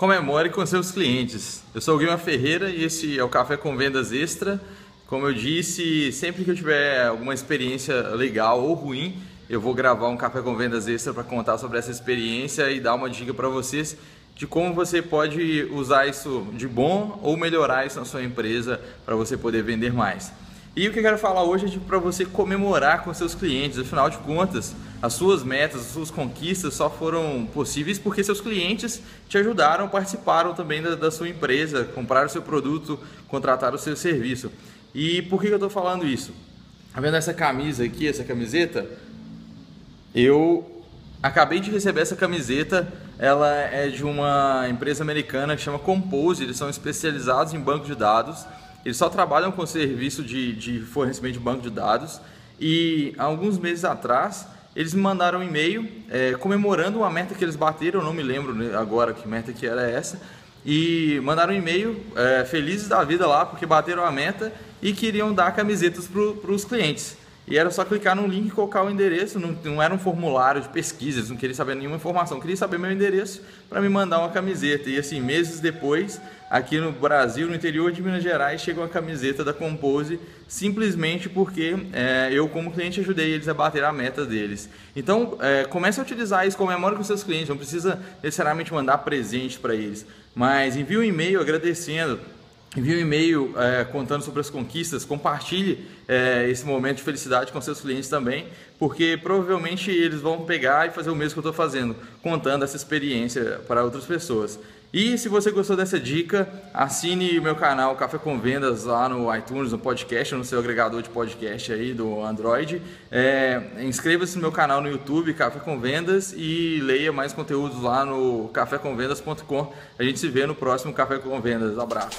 comemore com seus clientes. Eu sou o Guilherme Ferreira e esse é o Café com Vendas Extra. Como eu disse, sempre que eu tiver alguma experiência legal ou ruim, eu vou gravar um Café com Vendas Extra para contar sobre essa experiência e dar uma dica para vocês de como você pode usar isso de bom ou melhorar isso na sua empresa para você poder vender mais. E o que eu quero falar hoje é para você comemorar com seus clientes. Afinal de contas, as suas metas, as suas conquistas só foram possíveis porque seus clientes te ajudaram, participaram também da, da sua empresa, compraram seu produto, contrataram o seu serviço. E por que eu estou falando isso? Tá vendo essa camisa aqui, essa camiseta? Eu acabei de receber essa camiseta. Ela é de uma empresa americana que chama Compose. Eles são especializados em banco de dados. Eles só trabalham com serviço de, de fornecimento de banco de dados e alguns meses atrás eles me mandaram um e-mail é, comemorando uma meta que eles bateram, eu não me lembro agora que meta que era essa, e mandaram um e-mail é, felizes da vida lá porque bateram a meta e queriam dar camisetas para os clientes. E era só clicar no link e colocar o endereço, não, não era um formulário de pesquisa, não queriam saber nenhuma informação, queria saber meu endereço para me mandar uma camiseta. E assim, meses depois, aqui no Brasil, no interior de Minas Gerais, chegou a camiseta da Compose, simplesmente porque é, eu, como cliente, ajudei eles a bater a meta deles. Então, é, comece a utilizar isso, comemore com seus clientes, não precisa necessariamente mandar presente para eles, mas envie um e-mail agradecendo envie um e-mail é, contando sobre as conquistas, compartilhe é, esse momento de felicidade com seus clientes também, porque provavelmente eles vão pegar e fazer o mesmo que eu estou fazendo, contando essa experiência para outras pessoas. E se você gostou dessa dica, assine meu canal Café com Vendas lá no iTunes, no podcast, no seu agregador de podcast aí do Android. É, Inscreva-se no meu canal no YouTube, Café com Vendas, e leia mais conteúdos lá no cafécomvendas.com. A gente se vê no próximo Café com Vendas. Abraço.